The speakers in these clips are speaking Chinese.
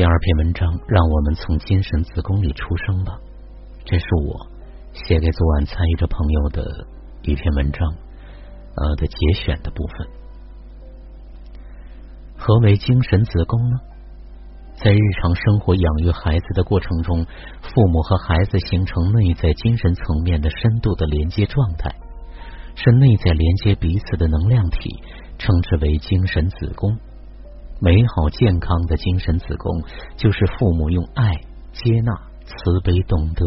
第二篇文章，让我们从精神子宫里出生吧。这是我写给昨晚参与者朋友的一篇文章，呃的节选的部分。何为精神子宫呢？在日常生活养育孩子的过程中，父母和孩子形成内在精神层面的深度的连接状态，是内在连接彼此的能量体，称之为精神子宫。美好健康的精神子宫，就是父母用爱、接纳、慈悲、懂得、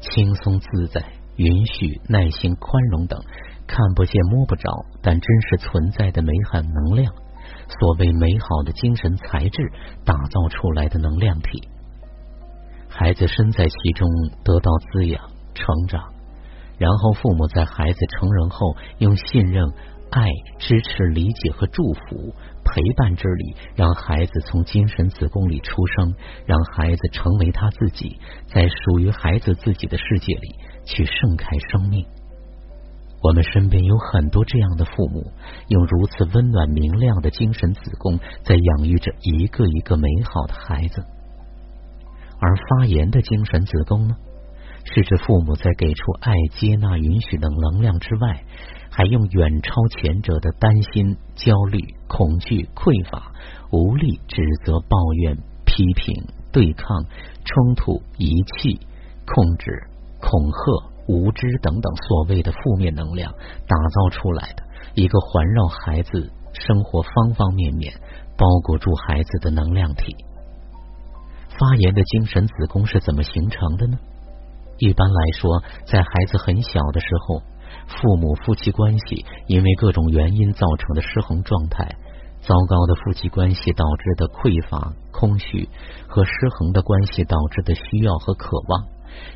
轻松自在、允许、耐心、宽容等看不见摸不着但真实存在的美好能量，所谓美好的精神材质打造出来的能量体。孩子身在其中，得到滋养、成长，然后父母在孩子成人后，用信任、爱、支持、理解和祝福。陪伴之理，让孩子从精神子宫里出生，让孩子成为他自己，在属于孩子自己的世界里去盛开生命。我们身边有很多这样的父母，用如此温暖明亮的精神子宫，在养育着一个一个美好的孩子。而发炎的精神子宫呢，是指父母在给出爱、接纳、允许等能量之外。还用远超前者的担心、焦虑、恐惧、匮乏、无力、指责、抱怨、批评、对抗、冲突、遗弃、控制、恐吓、无知等等所谓的负面能量，打造出来的一个环绕孩子生活方方面面、包裹住孩子的能量体。发炎的精神子宫是怎么形成的呢？一般来说，在孩子很小的时候。父母夫妻关系因为各种原因造成的失衡状态，糟糕的夫妻关系导致的匮乏、空虚和失衡的关系导致的需要和渴望，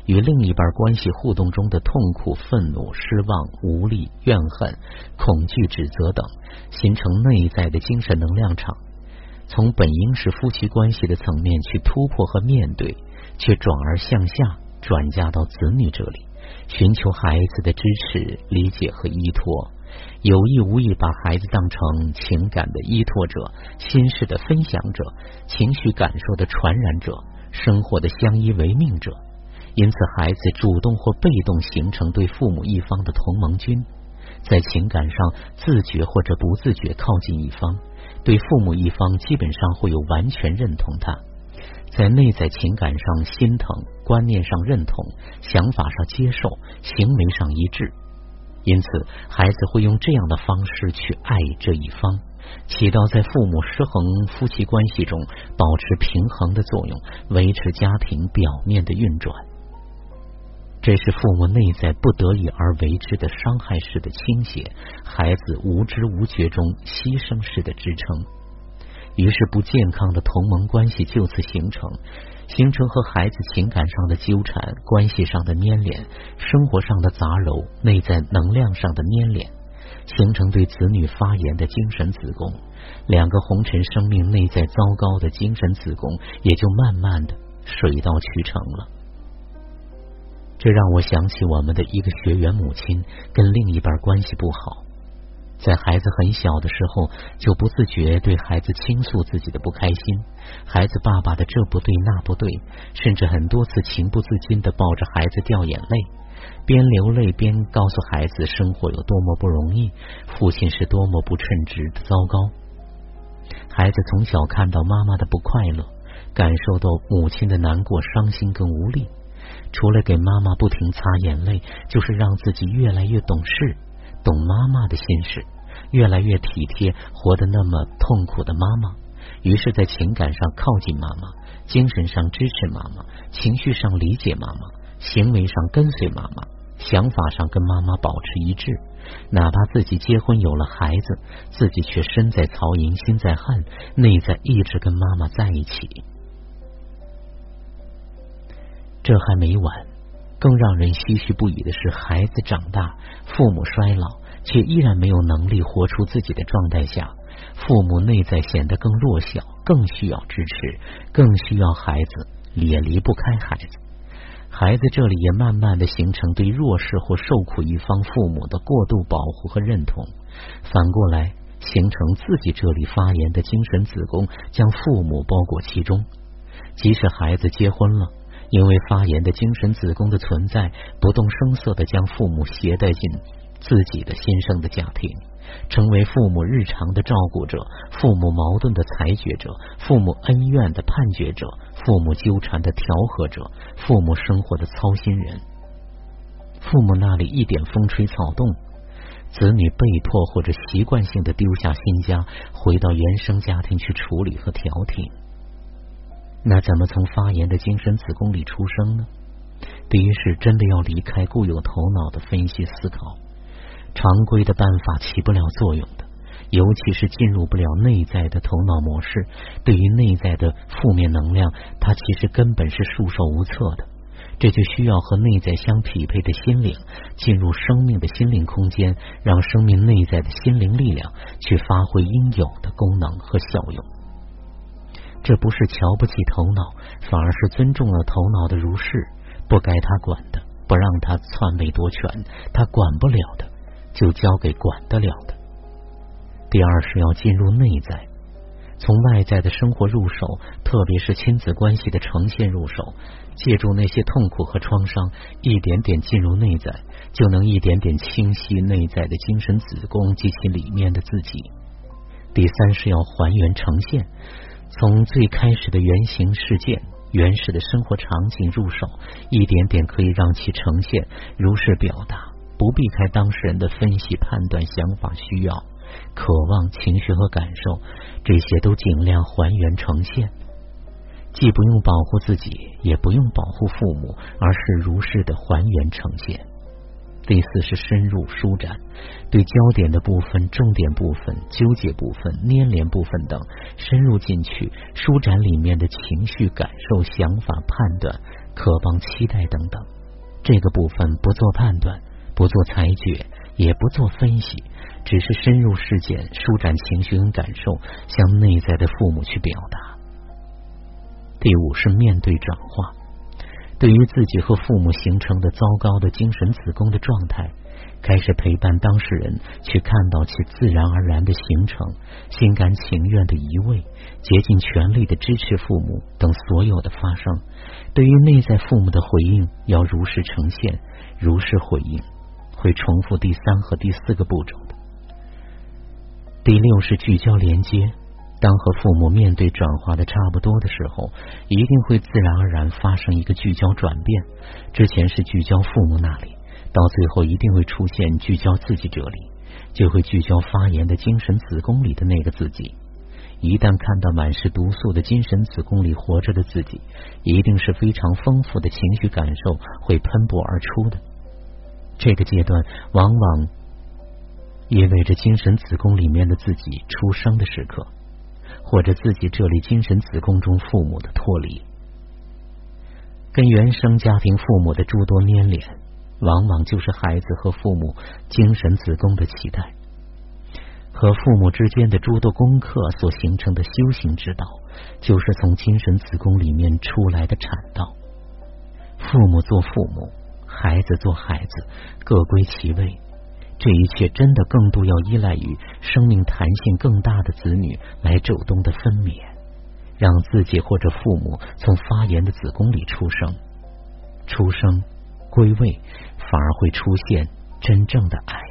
与另一半关系互动中的痛苦、愤怒、失望、无力、怨恨、恐惧、指责等，形成内在的精神能量场，从本应是夫妻关系的层面去突破和面对，却转而向下转嫁到子女这里。寻求孩子的支持、理解和依托，有意无意把孩子当成情感的依托者、心事的分享者、情绪感受的传染者、生活的相依为命者。因此，孩子主动或被动形成对父母一方的同盟军，在情感上自觉或者不自觉靠近一方，对父母一方基本上会有完全认同他。在内在情感上心疼，观念上认同，想法上接受，行为上一致，因此孩子会用这样的方式去爱这一方，起到在父母失衡夫妻关系中保持平衡的作用，维持家庭表面的运转。这是父母内在不得已而为之的伤害式的倾斜，孩子无知无觉中牺牲式的支撑。于是，不健康的同盟关系就此形成，形成和孩子情感上的纠缠、关系上的粘连、生活上的杂糅、内在能量上的粘连，形成对子女发言的精神子宫。两个红尘生命内在糟糕的精神子宫，也就慢慢的水到渠成了。这让我想起我们的一个学员母亲跟另一半关系不好。在孩子很小的时候，就不自觉对孩子倾诉自己的不开心，孩子爸爸的这不对那不对，甚至很多次情不自禁的抱着孩子掉眼泪，边流泪边告诉孩子生活有多么不容易，父亲是多么不称职的糟糕。孩子从小看到妈妈的不快乐，感受到母亲的难过、伤心跟无力，除了给妈妈不停擦眼泪，就是让自己越来越懂事。懂妈妈的心事，越来越体贴活得那么痛苦的妈妈，于是，在情感上靠近妈妈，精神上支持妈妈，情绪上理解妈妈，行为上跟随妈妈，想法上跟妈妈保持一致。哪怕自己结婚有了孩子，自己却身在曹营心在汉，内在一直跟妈妈在一起。这还没完。更让人唏嘘不已的是，孩子长大，父母衰老，却依然没有能力活出自己的状态下，父母内在显得更弱小，更需要支持，更需要孩子，也离不开孩子。孩子这里也慢慢的形成对弱势或受苦一方父母的过度保护和认同，反过来形成自己这里发炎的精神子宫，将父母包裹其中。即使孩子结婚了，因为发炎的精神子宫的存在，不动声色的将父母携带进自己的新生的家庭。成为父母日常的照顾者，父母矛盾的裁决者，父母恩怨的判决者，父母纠缠的调和者，父母生活的操心人。父母那里一点风吹草动，子女被迫或者习惯性的丢下新家，回到原生家庭去处理和调停。那怎么从发炎的精神子宫里出生呢？第一是真的要离开固有头脑的分析思考。常规的办法起不了作用的，尤其是进入不了内在的头脑模式。对于内在的负面能量，它其实根本是束手无策的。这就需要和内在相匹配的心灵进入生命的心灵空间，让生命内在的心灵力量去发挥应有的功能和效用。这不是瞧不起头脑，反而是尊重了头脑的如是，不该他管的，不让他篡位夺权，他管不了的。就交给管得了的。第二是要进入内在，从外在的生活入手，特别是亲子关系的呈现入手，借助那些痛苦和创伤，一点点进入内在，就能一点点清晰内在的精神子宫及其里面的自己。第三是要还原呈现，从最开始的原型事件、原始的生活场景入手，一点点可以让其呈现，如实表达。不避开当事人的分析、判断、想法、需要、渴望、情绪和感受，这些都尽量还原呈现，既不用保护自己，也不用保护父母，而是如实的还原呈现。第四是深入舒展，对焦点的部分、重点部分、纠结部分、粘连部分等深入进去，舒展里面的情绪、感受、想法、判断、渴望、期待等等。这个部分不做判断。不做裁决，也不做分析，只是深入事件，舒展情绪跟感受，向内在的父母去表达。第五是面对转化，对于自己和父母形成的糟糕的精神子宫的状态，开始陪伴当事人去看到其自然而然的形成，心甘情愿的移位，竭尽全力的支持父母等所有的发生。对于内在父母的回应，要如实呈现，如实回应。会重复第三和第四个步骤的。第六是聚焦连接，当和父母面对转化的差不多的时候，一定会自然而然发生一个聚焦转变。之前是聚焦父母那里，到最后一定会出现聚焦自己这里，就会聚焦发炎的精神子宫里的那个自己。一旦看到满是毒素的精神子宫里活着的自己，一定是非常丰富的情绪感受会喷薄而出的。这个阶段往往意味着精神子宫里面的自己出生的时刻，或者自己这里精神子宫中父母的脱离，跟原生家庭父母的诸多粘连，往往就是孩子和父母精神子宫的期待，和父母之间的诸多功课所形成的修行之道，就是从精神子宫里面出来的产道。父母做父母。孩子做孩子，各归其位。这一切真的更多要依赖于生命弹性更大的子女来主动的分娩，让自己或者父母从发炎的子宫里出生，出生归位，反而会出现真正的爱。